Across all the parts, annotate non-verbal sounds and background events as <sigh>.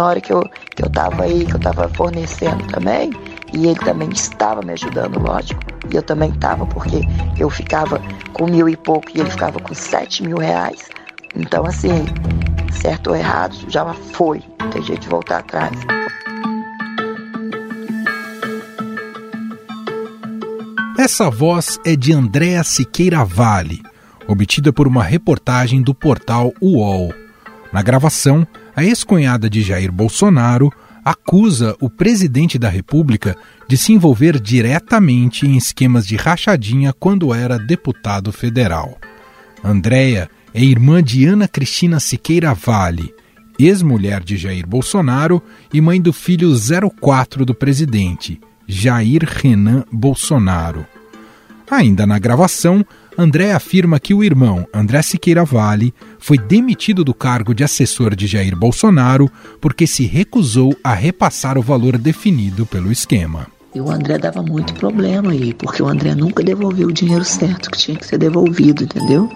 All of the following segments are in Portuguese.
na hora que eu, que eu tava aí, que eu tava fornecendo também, e ele também estava me ajudando, lógico, e eu também estava, porque eu ficava com mil e pouco e ele ficava com sete mil reais. Então, assim, certo ou errado, já foi, não tem jeito de voltar atrás. Essa voz é de Andréa Siqueira Vale, obtida por uma reportagem do portal UOL. Na gravação, a ex-cunhada de Jair Bolsonaro acusa o presidente da República de se envolver diretamente em esquemas de rachadinha quando era deputado federal. Andréia é irmã de Ana Cristina Siqueira Vale, ex-mulher de Jair Bolsonaro e mãe do filho 04 do presidente, Jair Renan Bolsonaro. Ainda na gravação, André afirma que o irmão, André Siqueira Vale, foi demitido do cargo de assessor de Jair Bolsonaro porque se recusou a repassar o valor definido pelo esquema. E o André dava muito problema aí, porque o André nunca devolveu o dinheiro certo que tinha que ser devolvido, entendeu?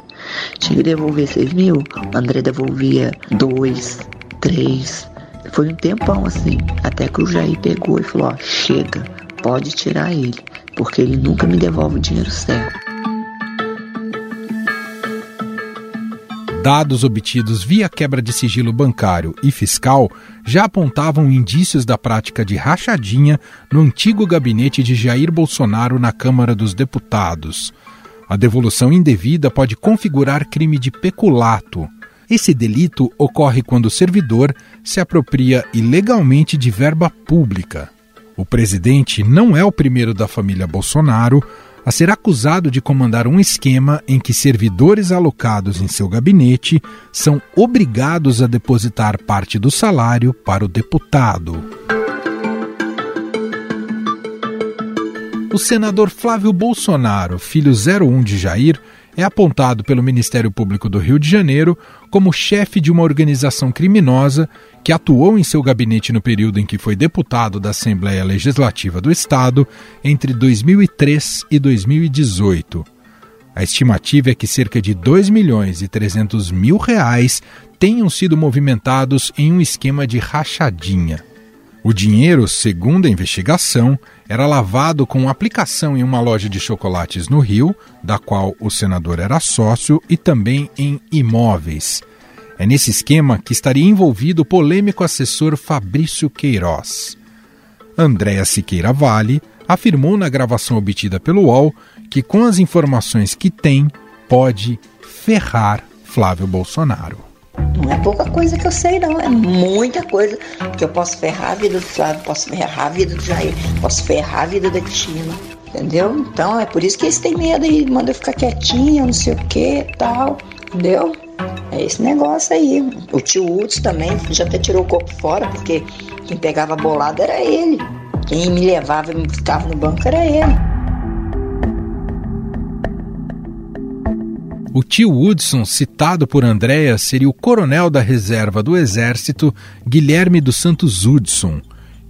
Tinha que devolver 6 mil, o André devolvia 2, 3. Foi um tempão assim, até que o Jair pegou e falou: ó, chega, pode tirar ele, porque ele nunca me devolve o dinheiro certo. Dados obtidos via quebra de sigilo bancário e fiscal já apontavam indícios da prática de rachadinha no antigo gabinete de Jair Bolsonaro na Câmara dos Deputados. A devolução indevida pode configurar crime de peculato. Esse delito ocorre quando o servidor se apropria ilegalmente de verba pública. O presidente não é o primeiro da família Bolsonaro a ser acusado de comandar um esquema em que servidores alocados em seu gabinete são obrigados a depositar parte do salário para o deputado. O senador Flávio Bolsonaro, filho 01 de Jair, é apontado pelo Ministério Público do Rio de Janeiro como chefe de uma organização criminosa que atuou em seu gabinete no período em que foi deputado da Assembleia Legislativa do Estado entre 2003 e 2018. A estimativa é que cerca de 2 milhões e 300 mil reais tenham sido movimentados em um esquema de rachadinha. O dinheiro, segundo a investigação, era lavado com aplicação em uma loja de chocolates no Rio, da qual o senador era sócio, e também em imóveis. É nesse esquema que estaria envolvido o polêmico assessor Fabrício Queiroz. Andréa Siqueira Vale afirmou na gravação obtida pelo UOL que, com as informações que tem, pode ferrar Flávio Bolsonaro. Não é pouca coisa que eu sei, não. É muita coisa que eu posso ferrar a vida do Flávio, posso ferrar a vida do Jair, posso ferrar a vida da Cristina. Entendeu? Então é por isso que eles têm medo e mandam eu ficar quietinha, não sei o que tal. Entendeu? É esse negócio aí. O tio Hudson também já até tirou o corpo fora, porque quem pegava bolada era ele. Quem me levava e me ficava no banco era ele. O tio Woodson, citado por Andréa, seria o coronel da reserva do Exército, Guilherme dos Santos Hudson.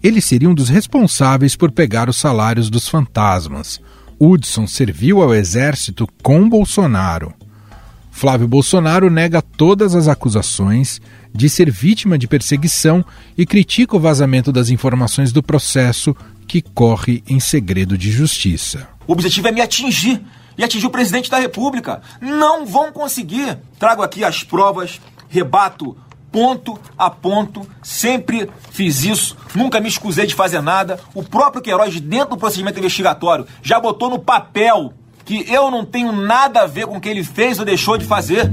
Ele seria um dos responsáveis por pegar os salários dos fantasmas. Hudson serviu ao Exército com Bolsonaro. Flávio Bolsonaro nega todas as acusações, de ser vítima de perseguição e critica o vazamento das informações do processo que corre em segredo de justiça. O objetivo é me atingir e atingir o presidente da República. Não vão conseguir. Trago aqui as provas, rebato ponto a ponto, sempre fiz isso, nunca me escusei de fazer nada. O próprio Queiroz, dentro do procedimento investigatório, já botou no papel que eu não tenho nada a ver com o que ele fez ou deixou de fazer.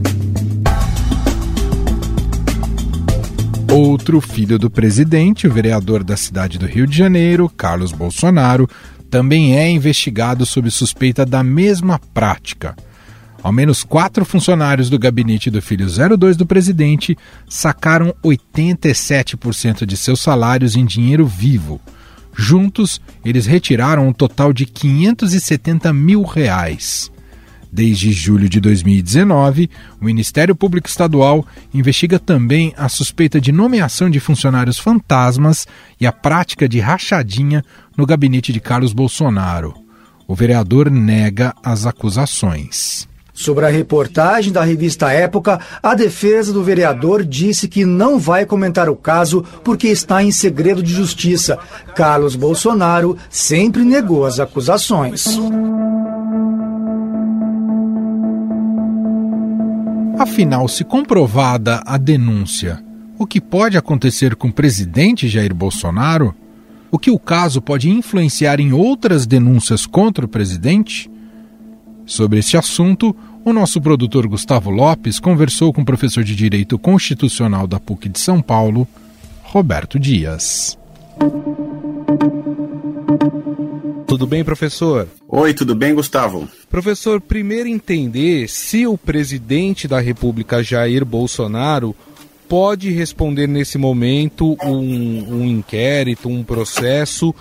Outro filho do presidente, o vereador da cidade do Rio de Janeiro, Carlos Bolsonaro, também é investigado sob suspeita da mesma prática. Ao menos quatro funcionários do gabinete do filho 02 do presidente sacaram 87% de seus salários em dinheiro vivo. Juntos, eles retiraram um total de 570 mil reais. Desde julho de 2019, o Ministério Público Estadual investiga também a suspeita de nomeação de funcionários fantasmas e a prática de rachadinha no gabinete de Carlos Bolsonaro. O vereador nega as acusações Sobre a reportagem da revista Época, a defesa do vereador disse que não vai comentar o caso porque está em segredo de justiça. Carlos Bolsonaro sempre negou as acusações. Afinal, se comprovada a denúncia, o que pode acontecer com o presidente Jair Bolsonaro? O que o caso pode influenciar em outras denúncias contra o presidente? Sobre este assunto, o nosso produtor Gustavo Lopes conversou com o professor de Direito Constitucional da PUC de São Paulo, Roberto Dias. Tudo bem, professor? Oi, tudo bem, Gustavo? Professor, primeiro entender se o presidente da República, Jair Bolsonaro, pode responder nesse momento um, um inquérito, um processo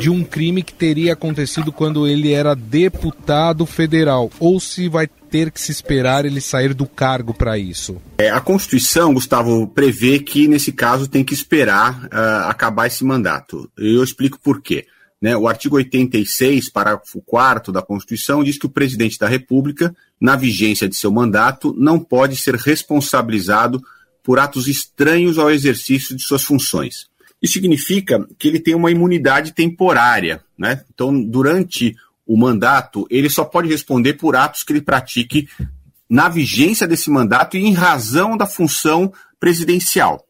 de um crime que teria acontecido quando ele era deputado federal, ou se vai ter que se esperar ele sair do cargo para isso? É, a Constituição, Gustavo, prevê que nesse caso tem que esperar uh, acabar esse mandato. Eu explico por quê. Né? O artigo 86, parágrafo 4 da Constituição, diz que o presidente da República, na vigência de seu mandato, não pode ser responsabilizado por atos estranhos ao exercício de suas funções. Isso significa que ele tem uma imunidade temporária, né? Então, durante o mandato, ele só pode responder por atos que ele pratique na vigência desse mandato e em razão da função presidencial.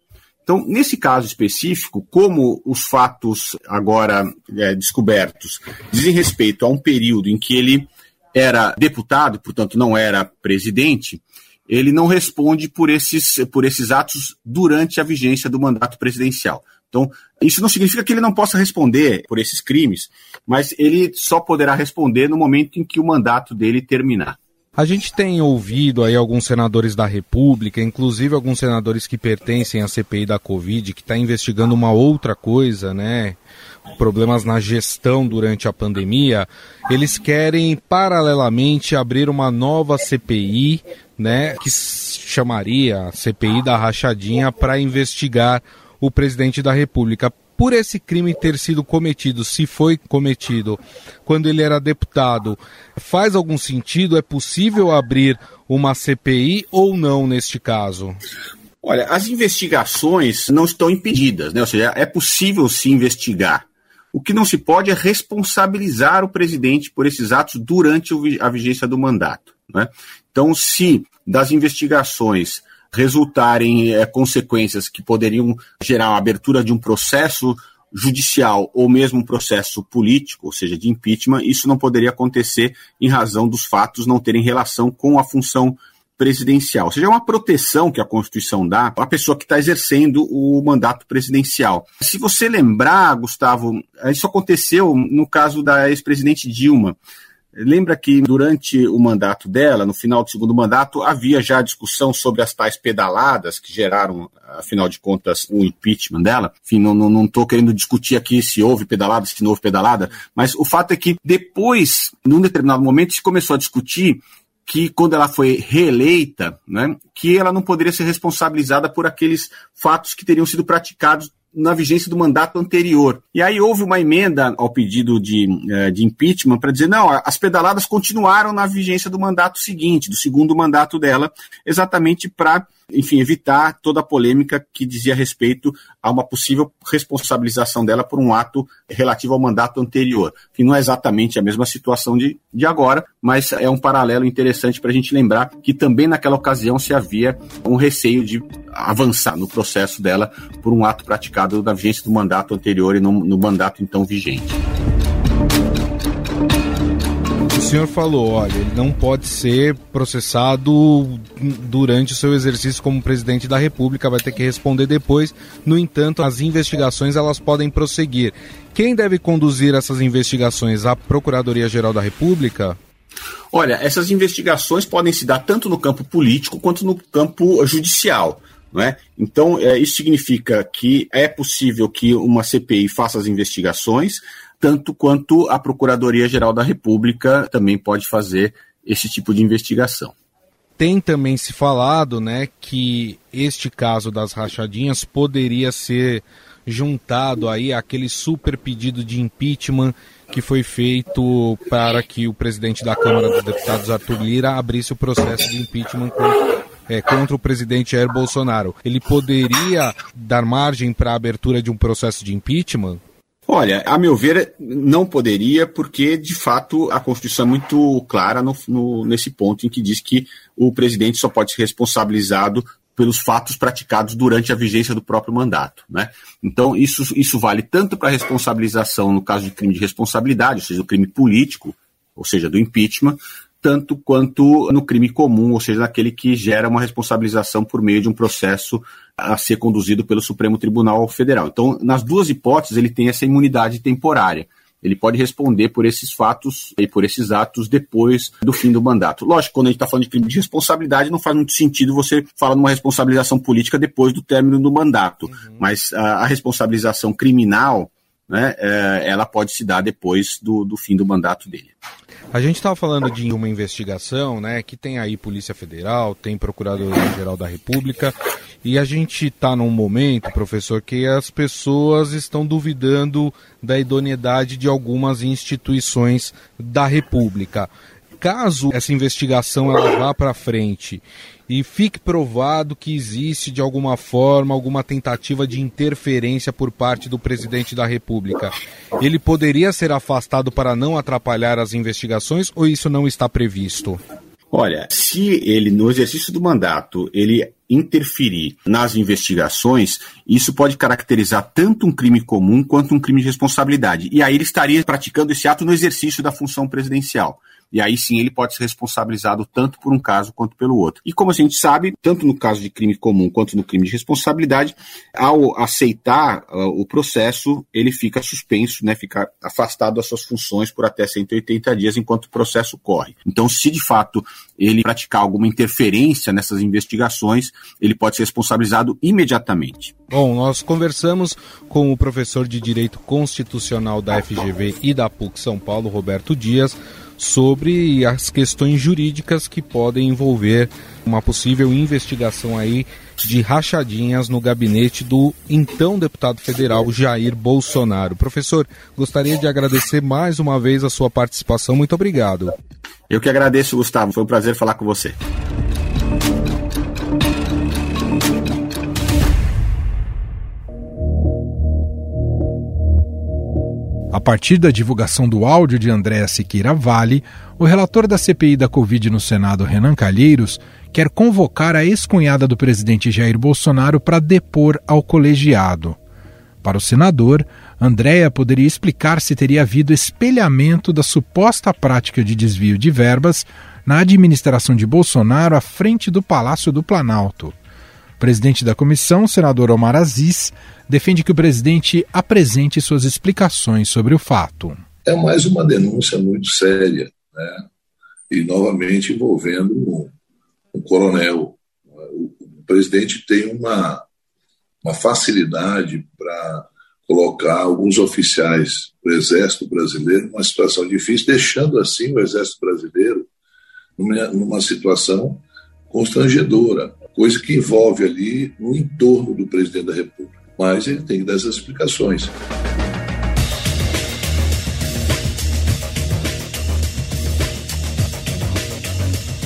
Então, nesse caso específico, como os fatos agora é, descobertos dizem respeito a um período em que ele era deputado, portanto não era presidente, ele não responde por esses, por esses atos durante a vigência do mandato presidencial. Então, isso não significa que ele não possa responder por esses crimes, mas ele só poderá responder no momento em que o mandato dele terminar. A gente tem ouvido aí alguns senadores da República, inclusive alguns senadores que pertencem à CPI da Covid, que está investigando uma outra coisa, né? Problemas na gestão durante a pandemia. Eles querem, paralelamente, abrir uma nova CPI né, que chamaria a CPI da rachadinha para investigar o presidente da República. Por esse crime ter sido cometido, se foi cometido quando ele era deputado, faz algum sentido? É possível abrir uma CPI ou não neste caso? Olha, as investigações não estão impedidas, né? Ou seja, é possível se investigar. O que não se pode é responsabilizar o presidente por esses atos durante a vigência do mandato. Né? Então, se das investigações resultarem é, consequências que poderiam gerar a abertura de um processo judicial ou mesmo um processo político, ou seja, de impeachment, isso não poderia acontecer em razão dos fatos não terem relação com a função presidencial. Ou seja, é uma proteção que a Constituição dá à pessoa que está exercendo o mandato presidencial. Se você lembrar, Gustavo, isso aconteceu no caso da ex-presidente Dilma. Lembra que durante o mandato dela, no final do segundo mandato, havia já discussão sobre as tais pedaladas que geraram, afinal de contas, o impeachment dela. Enfim, não estou querendo discutir aqui se houve pedalada, se não houve pedalada, mas o fato é que depois, num determinado momento, se começou a discutir que quando ela foi reeleita, né, que ela não poderia ser responsabilizada por aqueles fatos que teriam sido praticados na vigência do mandato anterior. E aí houve uma emenda ao pedido de, eh, de impeachment para dizer, não, as pedaladas continuaram na vigência do mandato seguinte, do segundo mandato dela, exatamente para enfim, evitar toda a polêmica que dizia respeito a uma possível responsabilização dela por um ato relativo ao mandato anterior, que não é exatamente a mesma situação de, de agora, mas é um paralelo interessante para a gente lembrar que também naquela ocasião se havia um receio de avançar no processo dela por um ato praticado na vigência do mandato anterior e no, no mandato então vigente senhor falou, olha, ele não pode ser processado durante o seu exercício como presidente da República, vai ter que responder depois. No entanto, as investigações elas podem prosseguir. Quem deve conduzir essas investigações? A Procuradoria-Geral da República? Olha, essas investigações podem se dar tanto no campo político quanto no campo judicial. É? Então, é, isso significa que é possível que uma CPI faça as investigações, tanto quanto a Procuradoria-Geral da República também pode fazer esse tipo de investigação. tem também se falado, né, que este caso das rachadinhas poderia ser juntado aí àquele super pedido de impeachment que foi feito para que o presidente da Câmara dos Deputados, Arthur Lira, abrisse o processo de impeachment contra, é, contra o presidente Jair Bolsonaro. Ele poderia dar margem para a abertura de um processo de impeachment? Olha, a meu ver, não poderia, porque de fato a Constituição é muito clara no, no, nesse ponto em que diz que o presidente só pode ser responsabilizado pelos fatos praticados durante a vigência do próprio mandato. Né? Então, isso, isso vale tanto para a responsabilização no caso de crime de responsabilidade, ou seja, do crime político, ou seja, do impeachment, tanto quanto no crime comum, ou seja, naquele que gera uma responsabilização por meio de um processo a ser conduzido pelo Supremo Tribunal Federal. Então, nas duas hipóteses, ele tem essa imunidade temporária. Ele pode responder por esses fatos e por esses atos depois do fim do mandato. Lógico, quando a gente está falando de crime de responsabilidade, não faz muito sentido você falar numa responsabilização política depois do término do mandato. Uhum. Mas a, a, responsabilização criminal, né, é, ela pode se dar depois do, do fim do mandato dele. A gente estava falando de uma investigação, né, que tem aí Polícia Federal, tem Procurador-Geral da República, e a gente está num momento, professor, que as pessoas estão duvidando da idoneidade de algumas instituições da República. Caso essa investigação ela vá para frente e fique provado que existe de alguma forma alguma tentativa de interferência por parte do presidente da República, ele poderia ser afastado para não atrapalhar as investigações ou isso não está previsto? Olha, se ele, no exercício do mandato, ele interferir nas investigações, isso pode caracterizar tanto um crime comum quanto um crime de responsabilidade. E aí ele estaria praticando esse ato no exercício da função presidencial e aí sim ele pode ser responsabilizado tanto por um caso quanto pelo outro. E como a gente sabe, tanto no caso de crime comum quanto no crime de responsabilidade, ao aceitar uh, o processo, ele fica suspenso, né, fica afastado das suas funções por até 180 dias enquanto o processo corre. Então, se de fato ele praticar alguma interferência nessas investigações, ele pode ser responsabilizado imediatamente. Bom, nós conversamos com o professor de Direito Constitucional da FGV e da PUC São Paulo, Roberto Dias, sobre as questões jurídicas que podem envolver uma possível investigação aí de rachadinhas no gabinete do então deputado federal Jair Bolsonaro. Professor, gostaria de agradecer mais uma vez a sua participação. Muito obrigado. Eu que agradeço, Gustavo. Foi um prazer falar com você. Partir da divulgação do áudio de Andréa Siqueira Vale, o relator da CPI da Covid no Senado, Renan Calheiros, quer convocar a ex-cunhada do presidente Jair Bolsonaro para depor ao colegiado. Para o senador, Andréa poderia explicar se teria havido espelhamento da suposta prática de desvio de verbas na administração de Bolsonaro à frente do Palácio do Planalto. O presidente da comissão, senador Omar Aziz, defende que o presidente apresente suas explicações sobre o fato. É mais uma denúncia muito séria, né? e novamente envolvendo um, um coronel. O, o, presidente tem uma, uma facilidade para colocar alguns oficiais do Exército Brasileiro numa situação difícil, deixando assim o Exército Brasileiro numa, numa situação constrangedora coisa que envolve ali no entorno do presidente da República. Mas ele tem que dar essas explicações.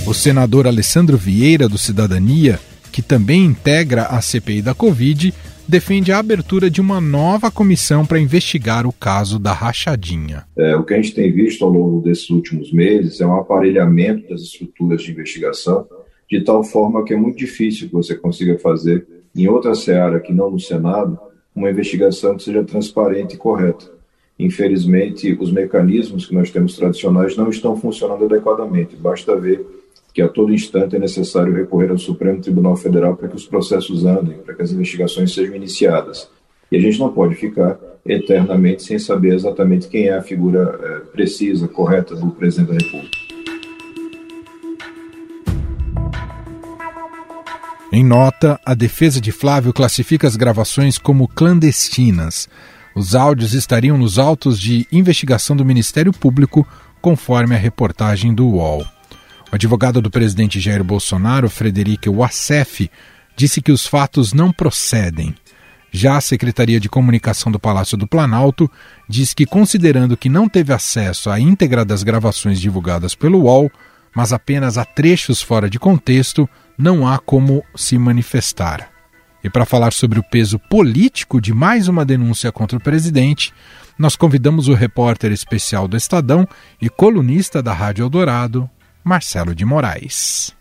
O senador Alessandro Vieira, do Cidadania, que também integra a CPI da Covid, defende a abertura de uma nova comissão para investigar o caso da rachadinha. É, o que a gente tem visto ao longo desses últimos meses é um aparelhamento das estruturas de investigação de tal forma que é muito difícil que você consiga fazer em outra seara que não no Senado uma investigação que seja transparente e correta. Infelizmente, os mecanismos que nós temos tradicionais não estão funcionando adequadamente. Basta ver que a todo instante é necessário recorrer ao Supremo Tribunal Federal para que os processos andem, para que as investigações sejam iniciadas. E a gente não pode ficar eternamente sem saber exatamente quem é a figura é, precisa, correta do presidente da República. Em nota, a defesa de Flávio classifica as gravações como clandestinas. Os áudios estariam nos autos de investigação do Ministério Público, conforme a reportagem do UOL. O advogado do presidente Jair Bolsonaro, Frederico Wassef, disse que os fatos não procedem. Já a Secretaria de Comunicação do Palácio do Planalto diz que, considerando que não teve acesso à íntegra das gravações divulgadas pelo UOL, mas apenas a trechos fora de contexto, não há como se manifestar. E para falar sobre o peso político de mais uma denúncia contra o presidente, nós convidamos o repórter especial do Estadão e colunista da Rádio Eldorado, Marcelo de Moraes.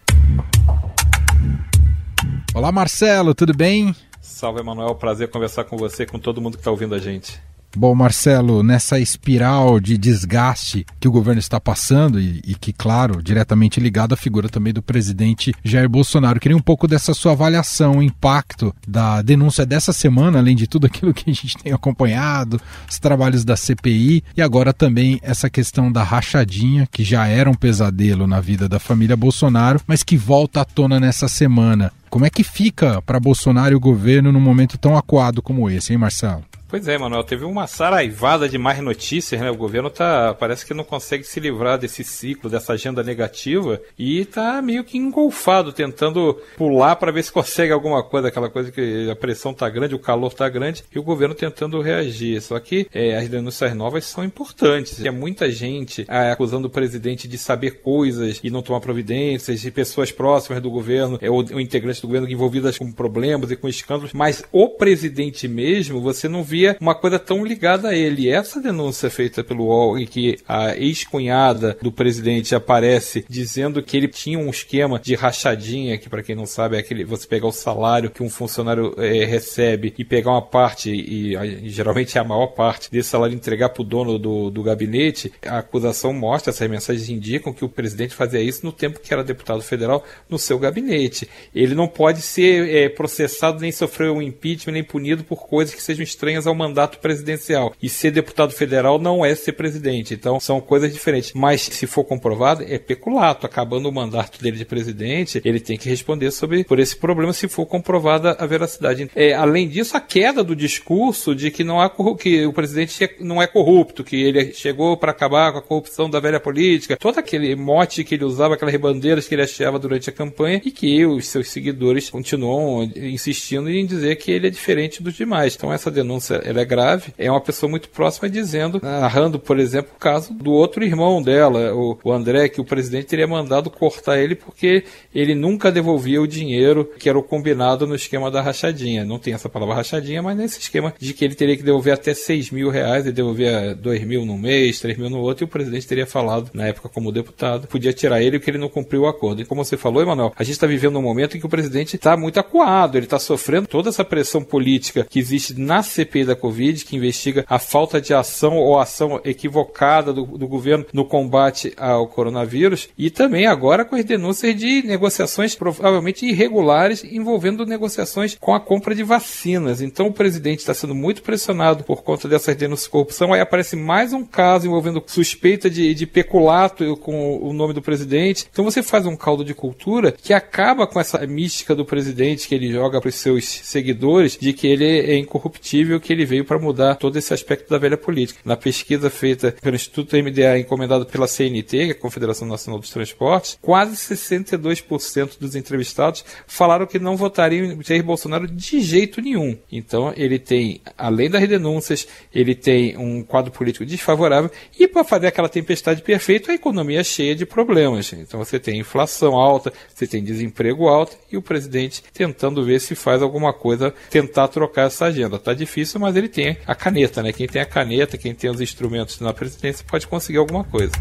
Olá, Marcelo, tudo bem? Salve, Emanuel. Prazer conversar com você e com todo mundo que está ouvindo a gente. Bom, Marcelo, nessa espiral de desgaste que o governo está passando e, e, que, claro, diretamente ligado à figura também do presidente Jair Bolsonaro, queria um pouco dessa sua avaliação, o impacto da denúncia dessa semana, além de tudo aquilo que a gente tem acompanhado, os trabalhos da CPI e agora também essa questão da rachadinha, que já era um pesadelo na vida da família Bolsonaro, mas que volta à tona nessa semana. Como é que fica para Bolsonaro e o governo num momento tão acuado como esse, hein, Marcelo? Pois é, Manuel, teve uma saraivada de mais notícias, né? O governo tá, parece que não consegue se livrar desse ciclo, dessa agenda negativa e tá meio que engolfado, tentando pular para ver se consegue alguma coisa, aquela coisa que a pressão tá grande, o calor tá grande e o governo tentando reagir. Só que é, as denúncias novas são importantes. É muita gente é, acusando o presidente de saber coisas e não tomar providências, de pessoas próximas do governo, é, ou, ou integrantes do governo envolvidas com problemas e com escândalos, mas o presidente mesmo, você não vê havia uma coisa tão ligada a ele. Essa denúncia feita pelo UOL, em que a ex-cunhada do presidente aparece dizendo que ele tinha um esquema de rachadinha, que para quem não sabe é aquele você pegar o salário que um funcionário é, recebe e pegar uma parte, e, e, geralmente é a maior parte desse salário entregar para o dono do, do gabinete, a acusação mostra, essas mensagens indicam que o presidente fazia isso no tempo que era deputado federal no seu gabinete. Ele não pode ser é, processado nem sofrer um impeachment nem punido por coisas que sejam estranhas ao mandato presidencial. E ser deputado federal não é ser presidente. Então são coisas diferentes. Mas se for comprovado, é peculato. Acabando o mandato dele de presidente, ele tem que responder sobre por esse problema se for comprovada a veracidade. É, além disso, a queda do discurso de que não há que o presidente não é corrupto, que ele chegou para acabar com a corrupção da velha política, todo aquele mote que ele usava, aquelas bandeiras que ele achava durante a campanha e que os seus seguidores continuam insistindo em dizer que ele é diferente dos demais. Então essa denúncia ela é grave, é uma pessoa muito próxima dizendo, narrando, por exemplo, o caso do outro irmão dela, o, o André, que o presidente teria mandado cortar ele porque ele nunca devolvia o dinheiro que era o combinado no esquema da rachadinha. Não tem essa palavra rachadinha, mas nesse esquema de que ele teria que devolver até 6 mil reais, e devolvia 2 mil num mês, 3 mil no outro, e o presidente teria falado, na época como deputado, podia tirar ele porque ele não cumpriu o acordo. E como você falou, Emanuel, a gente está vivendo um momento em que o presidente está muito acuado, ele está sofrendo toda essa pressão política que existe na CPI da Covid, que investiga a falta de ação ou ação equivocada do, do governo no combate ao coronavírus, e também agora com as denúncias de negociações provavelmente irregulares envolvendo negociações com a compra de vacinas. Então o presidente está sendo muito pressionado por conta dessas denúncias de corrupção. Aí aparece mais um caso envolvendo suspeita de, de peculato com o nome do presidente. Então você faz um caldo de cultura que acaba com essa mística do presidente que ele joga para os seus seguidores de que ele é incorruptível, que ele veio para mudar todo esse aspecto da velha política. Na pesquisa feita pelo Instituto MDA, encomendado pela CNT, que é a Confederação Nacional dos Transportes, quase 62% dos entrevistados falaram que não votariam em Jair Bolsonaro de jeito nenhum. Então, ele tem, além das denúncias, ele tem um quadro político desfavorável e para fazer aquela tempestade perfeita, a economia é cheia de problemas. Então, você tem inflação alta, você tem desemprego alto e o presidente tentando ver se faz alguma coisa, tentar trocar essa agenda. Tá difícil, mas ele tem a caneta, né? Quem tem a caneta, quem tem os instrumentos na presidência pode conseguir alguma coisa.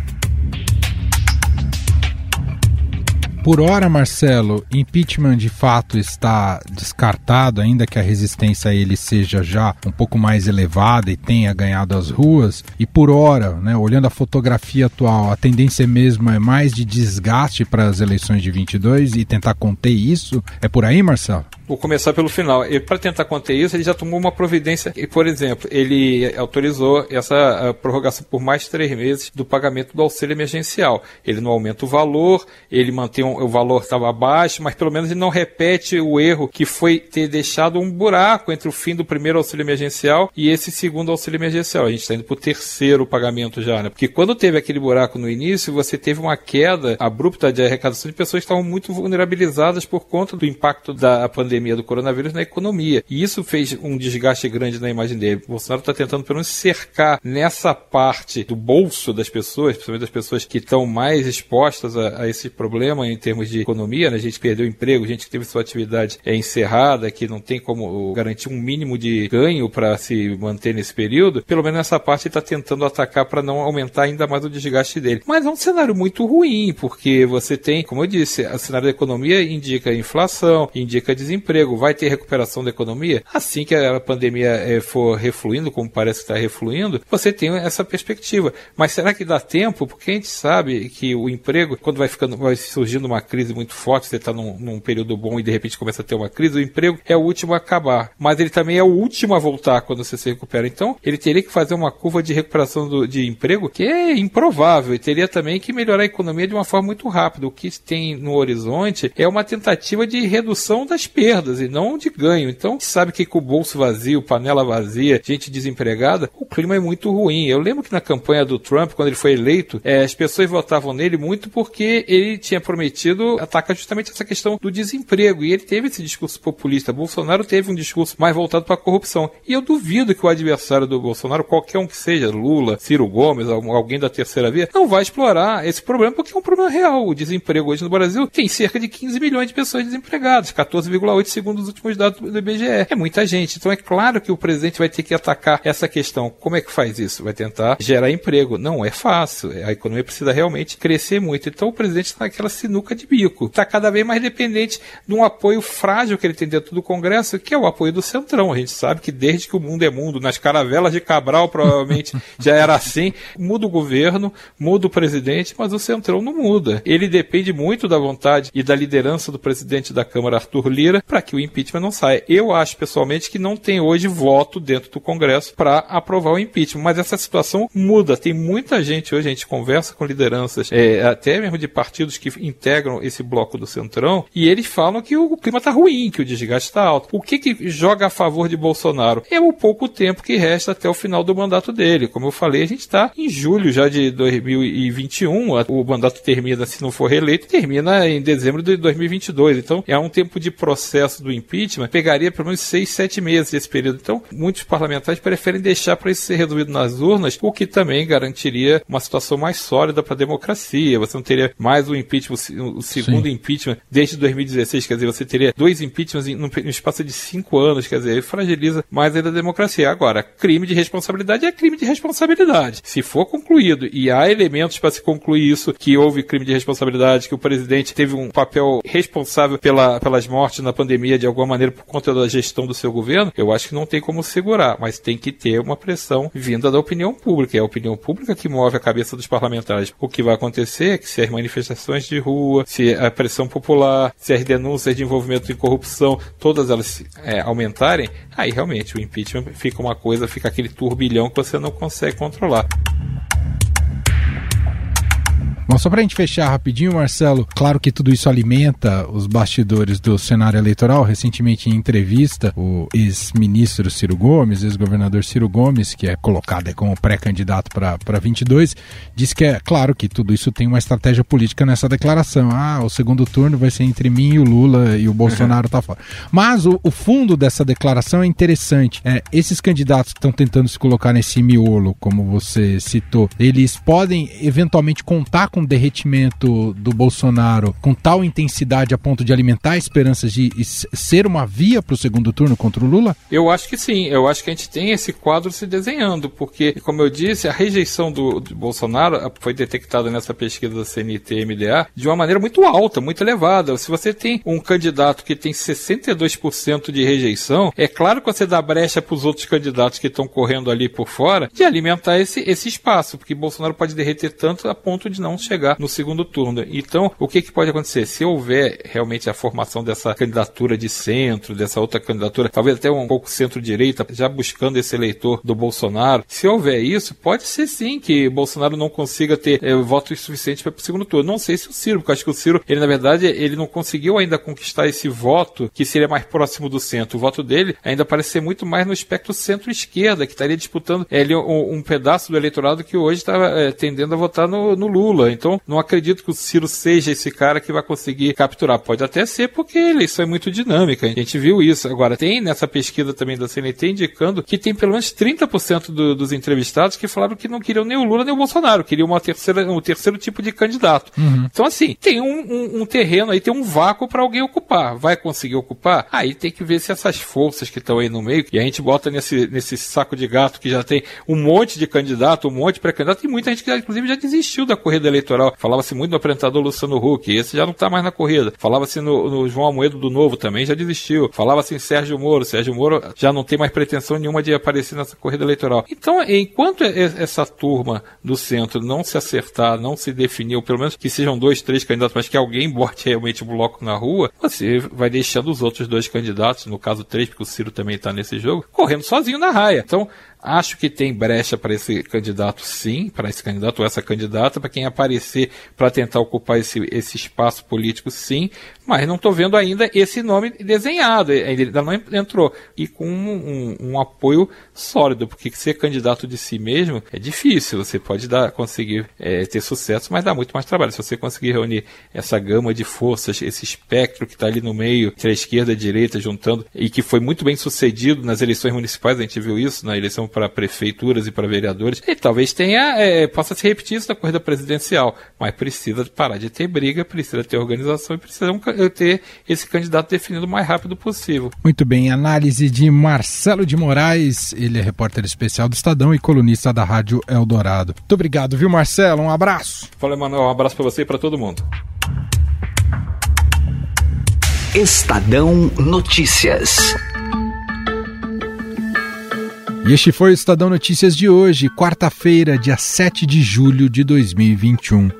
Por hora, Marcelo, impeachment de fato está descartado, ainda que a resistência a ele seja já um pouco mais elevada e tenha ganhado as ruas. E por hora, né, olhando a fotografia atual, a tendência mesmo é mais de desgaste para as eleições de 22 e tentar conter isso. É por aí, Marcelo? Vou começar pelo final. Para tentar conter isso, ele já tomou uma providência. Por exemplo, ele autorizou essa prorrogação por mais três meses do pagamento do auxílio emergencial. Ele não aumenta o valor, ele mantém um, o valor estava baixo, mas pelo menos ele não repete o erro que foi ter deixado um buraco entre o fim do primeiro auxílio emergencial e esse segundo auxílio emergencial. A gente está indo para o terceiro pagamento já, né? Porque quando teve aquele buraco no início, você teve uma queda abrupta de arrecadação de pessoas que estavam muito vulnerabilizadas por conta do impacto da pandemia do coronavírus na economia. E isso fez um desgaste grande na imagem dele. O Bolsonaro está tentando pelo menos cercar nessa parte do bolso das pessoas, principalmente das pessoas que estão mais expostas a, a esse problema em termos de economia, né? A gente perdeu emprego, gente que teve sua atividade é, encerrada, que não tem como garantir um mínimo de ganho para se manter nesse período. Pelo menos nessa parte está tentando atacar para não aumentar ainda mais o desgaste dele. Mas é um cenário muito ruim, porque você tem, como eu disse, o cenário da economia indica inflação, indica desemprego. Vai ter recuperação da economia? Assim que a pandemia é, for refluindo, como parece que está refluindo, você tem essa perspectiva. Mas será que dá tempo? Porque a gente sabe que o emprego, quando vai ficando, vai surgindo uma crise muito forte, você está num, num período bom e de repente começa a ter uma crise, o emprego é o último a acabar. Mas ele também é o último a voltar quando você se recupera. Então, ele teria que fazer uma curva de recuperação do, de emprego que é improvável e teria também que melhorar a economia de uma forma muito rápida. O que tem no horizonte é uma tentativa de redução das perdas e não de ganho. Então, sabe que com o bolso vazio, panela vazia, gente desempregada, o clima é muito ruim. Eu lembro que na campanha do Trump, quando ele foi eleito, é, as pessoas votavam nele muito porque ele tinha prometido atacar justamente essa questão do desemprego. E ele teve esse discurso populista. Bolsonaro teve um discurso mais voltado para a corrupção. E eu duvido que o adversário do Bolsonaro, qualquer um que seja, Lula, Ciro Gomes, alguém da terceira via, não vai explorar esse problema porque é um problema real. O desemprego hoje no Brasil tem cerca de 15 milhões de pessoas desempregadas, 14,8 segundo os últimos dados do IBGE. É muita gente. Então é claro que o presidente vai ter que atacar essa questão. Como é que faz isso? Vai tentar gerar emprego. Não é fácil. A economia precisa realmente crescer muito. Então o presidente está naquela sinuca de bico. Está cada vez mais dependente de um apoio frágil que ele tem dentro do Congresso, que é o apoio do Centrão. A gente sabe que desde que o mundo é mundo, nas caravelas de Cabral provavelmente <laughs> já era assim, muda o governo, muda o presidente, mas o Centrão não muda. Ele depende muito da vontade e da liderança do presidente da Câmara, Arthur Lira, para que o impeachment não saia. Eu acho pessoalmente que não tem hoje voto dentro do Congresso para aprovar o impeachment, mas essa situação muda. Tem muita gente hoje, a gente conversa com lideranças, é, até mesmo de partidos que integram esse bloco do Centrão, e eles falam que o clima está ruim, que o desgaste está alto. O que, que joga a favor de Bolsonaro? É o pouco tempo que resta até o final do mandato dele. Como eu falei, a gente está em julho já de 2021, o mandato termina, se não for reeleito, termina em dezembro de 2022. Então, é um tempo de processo do impeachment, pegaria pelo menos seis, sete meses esse período. Então, muitos parlamentares preferem deixar para isso ser resolvido nas urnas, o que também garantiria uma situação mais sólida para a democracia. Você não teria mais um impeachment, o segundo Sim. impeachment desde 2016, quer dizer, você teria dois impeachments no espaço de cinco anos, quer dizer, fragiliza mais ainda a democracia. Agora, crime de responsabilidade é crime de responsabilidade. Se for concluído e há elementos para se concluir isso, que houve crime de responsabilidade, que o presidente teve um papel responsável pela, pelas mortes na pandemia de alguma maneira por conta da gestão do seu governo, eu acho que não tem como segurar, mas tem que ter uma pressão vinda da opinião pública. É a opinião pública que move a cabeça dos parlamentares. O que vai acontecer é que se as manifestações de rua, se a pressão popular, se as denúncias de envolvimento em corrupção, todas elas é, aumentarem, aí realmente o impeachment fica uma coisa, fica aquele turbilhão que você não consegue controlar. Bom, só para a gente fechar rapidinho, Marcelo, claro que tudo isso alimenta os bastidores do cenário eleitoral. Recentemente, em entrevista, o ex-ministro Ciro Gomes, ex-governador Ciro Gomes, que é colocado como pré-candidato para 22, disse que é claro que tudo isso tem uma estratégia política nessa declaração. Ah, o segundo turno vai ser entre mim e o Lula e o Bolsonaro uhum. tá fora. <laughs> Mas o, o, fundo dessa declaração é interessante. É, esses candidatos que estão tentando se colocar nesse miolo, como você citou, eles podem eventualmente contar com com o derretimento do Bolsonaro com tal intensidade a ponto de alimentar esperanças de ser uma via para o segundo turno contra o Lula? Eu acho que sim. Eu acho que a gente tem esse quadro se desenhando, porque, como eu disse, a rejeição do, do Bolsonaro foi detectada nessa pesquisa da CNT-MDA de uma maneira muito alta, muito elevada. Se você tem um candidato que tem 62% de rejeição, é claro que você dá brecha para os outros candidatos que estão correndo ali por fora de alimentar esse, esse espaço, porque Bolsonaro pode derreter tanto a ponto de não chegar no segundo turno. Então, o que, que pode acontecer? Se houver realmente a formação dessa candidatura de centro, dessa outra candidatura, talvez até um pouco centro-direita, já buscando esse eleitor do Bolsonaro, se houver isso, pode ser sim que Bolsonaro não consiga ter é, votos suficientes para o segundo turno. Não sei se o Ciro, porque acho que o Ciro, ele na verdade, ele não conseguiu ainda conquistar esse voto que seria mais próximo do centro. O voto dele ainda parece ser muito mais no espectro centro-esquerda, que estaria disputando é, um, um, pedaço do eleitorado que hoje está é, tendendo a votar no, no, Lula. Então, não acredito que o Ciro seja esse cara que vai conseguir capturar. Pode até ser porque a eleição é muito dinâmica. A gente viu isso. Agora, tem nessa pesquisa também da CNT indicando que tem pelo menos 30% do, dos entrevistados que falaram que não queriam nem o Lula nem o Bolsonaro, queriam uma terceira, um terceiro tipo de candidato. Uhum. Então, assim, tem um, um, um terreno aí, tem um vácuo para alguém ocupar. Vai conseguir ocupar? Aí tem que ver se essas forças que estão aí no meio, e a gente bota nesse, nesse saco de gato que já tem um monte de candidato, um monte de pré-candidato, e muita gente que, inclusive, já desistiu da corrida eleitoral. Falava-se muito do apresentador Luciano Huck, esse já não está mais na corrida. Falava-se no, no, João Almoedo do Novo também, já desistiu. Falava-se em Sérgio Moro, Sérgio Moro já não tem mais pretensão nenhuma de aparecer nessa corrida eleitoral. Então, enquanto essa turma do centro não se acertar, não se definir, ou pelo menos que sejam dois, três candidatos, mas que alguém bote realmente o bloco na rua, você vai deixando os outros dois candidatos, no caso três, porque o Ciro também está nesse jogo, correndo sozinho na raia. Então, Acho que tem brecha para esse candidato, sim, para esse candidato ou essa candidata, para quem aparecer para tentar ocupar esse, esse espaço político, sim, mas não estou vendo ainda esse nome desenhado, ainda não entrou. E com um, um, um, apoio sólido, porque ser candidato de si mesmo é difícil, você pode dar, conseguir é, ter sucesso, mas dá muito mais trabalho. Se você conseguir reunir essa gama de forças, esse espectro que está ali no meio, entre a esquerda e a direita, juntando, e que foi muito bem sucedido nas eleições municipais, a gente viu isso na eleição para prefeituras e para vereadores. E talvez tenha, é, possa se repetir isso na corrida presidencial, mas precisa parar de ter briga, precisa ter organização e precisa ter esse candidato definido o mais rápido possível. Muito bem, análise de Marcelo de Moraes, ele é repórter especial do Estadão e colunista da Rádio Eldorado. Muito obrigado, viu, Marcelo? Um abraço. Fala, Emanuel, um abraço para você e para todo mundo. Estadão Notícias. E este foi o Estadão Notícias de hoje, quarta-feira, dia 7 de julho de 2021.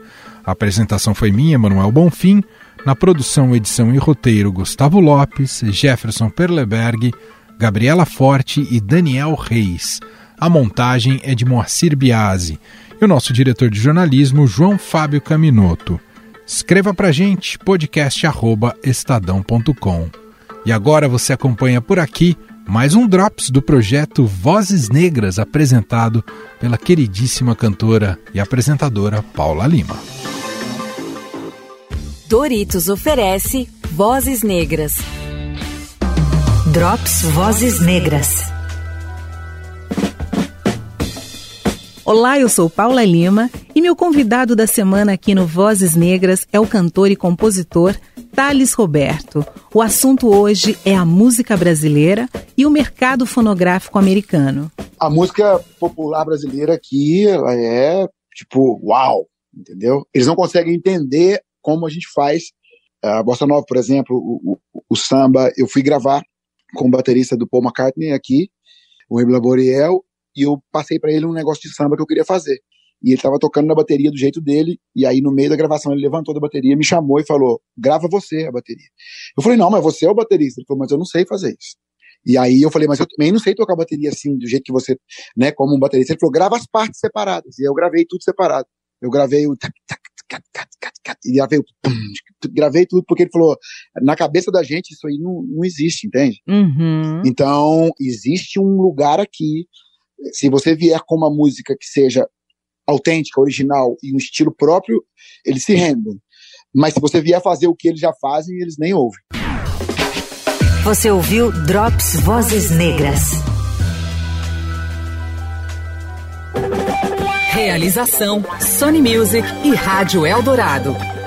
A apresentação foi minha, Manuel Bonfim. Na produção, edição e roteiro, Gustavo Lopes, Jefferson Perleberg, Gabriela Forte e Daniel Reis. A montagem é de Moacir Biasi. E o nosso diretor de jornalismo, João Fábio Caminoto. Escreva pra gente, podcast.estadão.com. E agora você acompanha por aqui mais um Drops do projeto Vozes Negras, apresentado pela queridíssima cantora e apresentadora Paula Lima. Doritos oferece Vozes Negras. Drops Vozes Negras. Olá, eu sou Paula Lima e meu convidado da semana aqui no Vozes Negras é o cantor e compositor Thales Roberto. O assunto hoje é a música brasileira e o mercado fonográfico americano. A música popular brasileira aqui é tipo, uau, entendeu? Eles não conseguem entender como a gente faz. A Bossa Nova, por exemplo, o, o, o samba, eu fui gravar com o baterista do Paul McCartney aqui, o Emile Laboriel, e eu passei para ele um negócio de samba que eu queria fazer e ele estava tocando na bateria do jeito dele, e aí no meio da gravação ele levantou da bateria, me chamou e falou: grava você a bateria. Eu falei: não, mas você é o baterista. Ele falou: mas eu não sei fazer isso. E aí eu falei: mas eu também não sei tocar bateria assim, do jeito que você, né, como um baterista. Ele falou: grava as partes separadas. E eu gravei tudo separado. Eu gravei o. E gravei, gravei tudo porque ele falou: na cabeça da gente isso aí não, não existe, entende? Uhum. Então, existe um lugar aqui se você vier com uma música que seja autêntica, original e um estilo próprio, eles se rendem. Mas se você vier fazer o que eles já fazem, eles nem ouvem. Você ouviu Drops Vozes Negras. Realização Sony Music e Rádio Eldorado.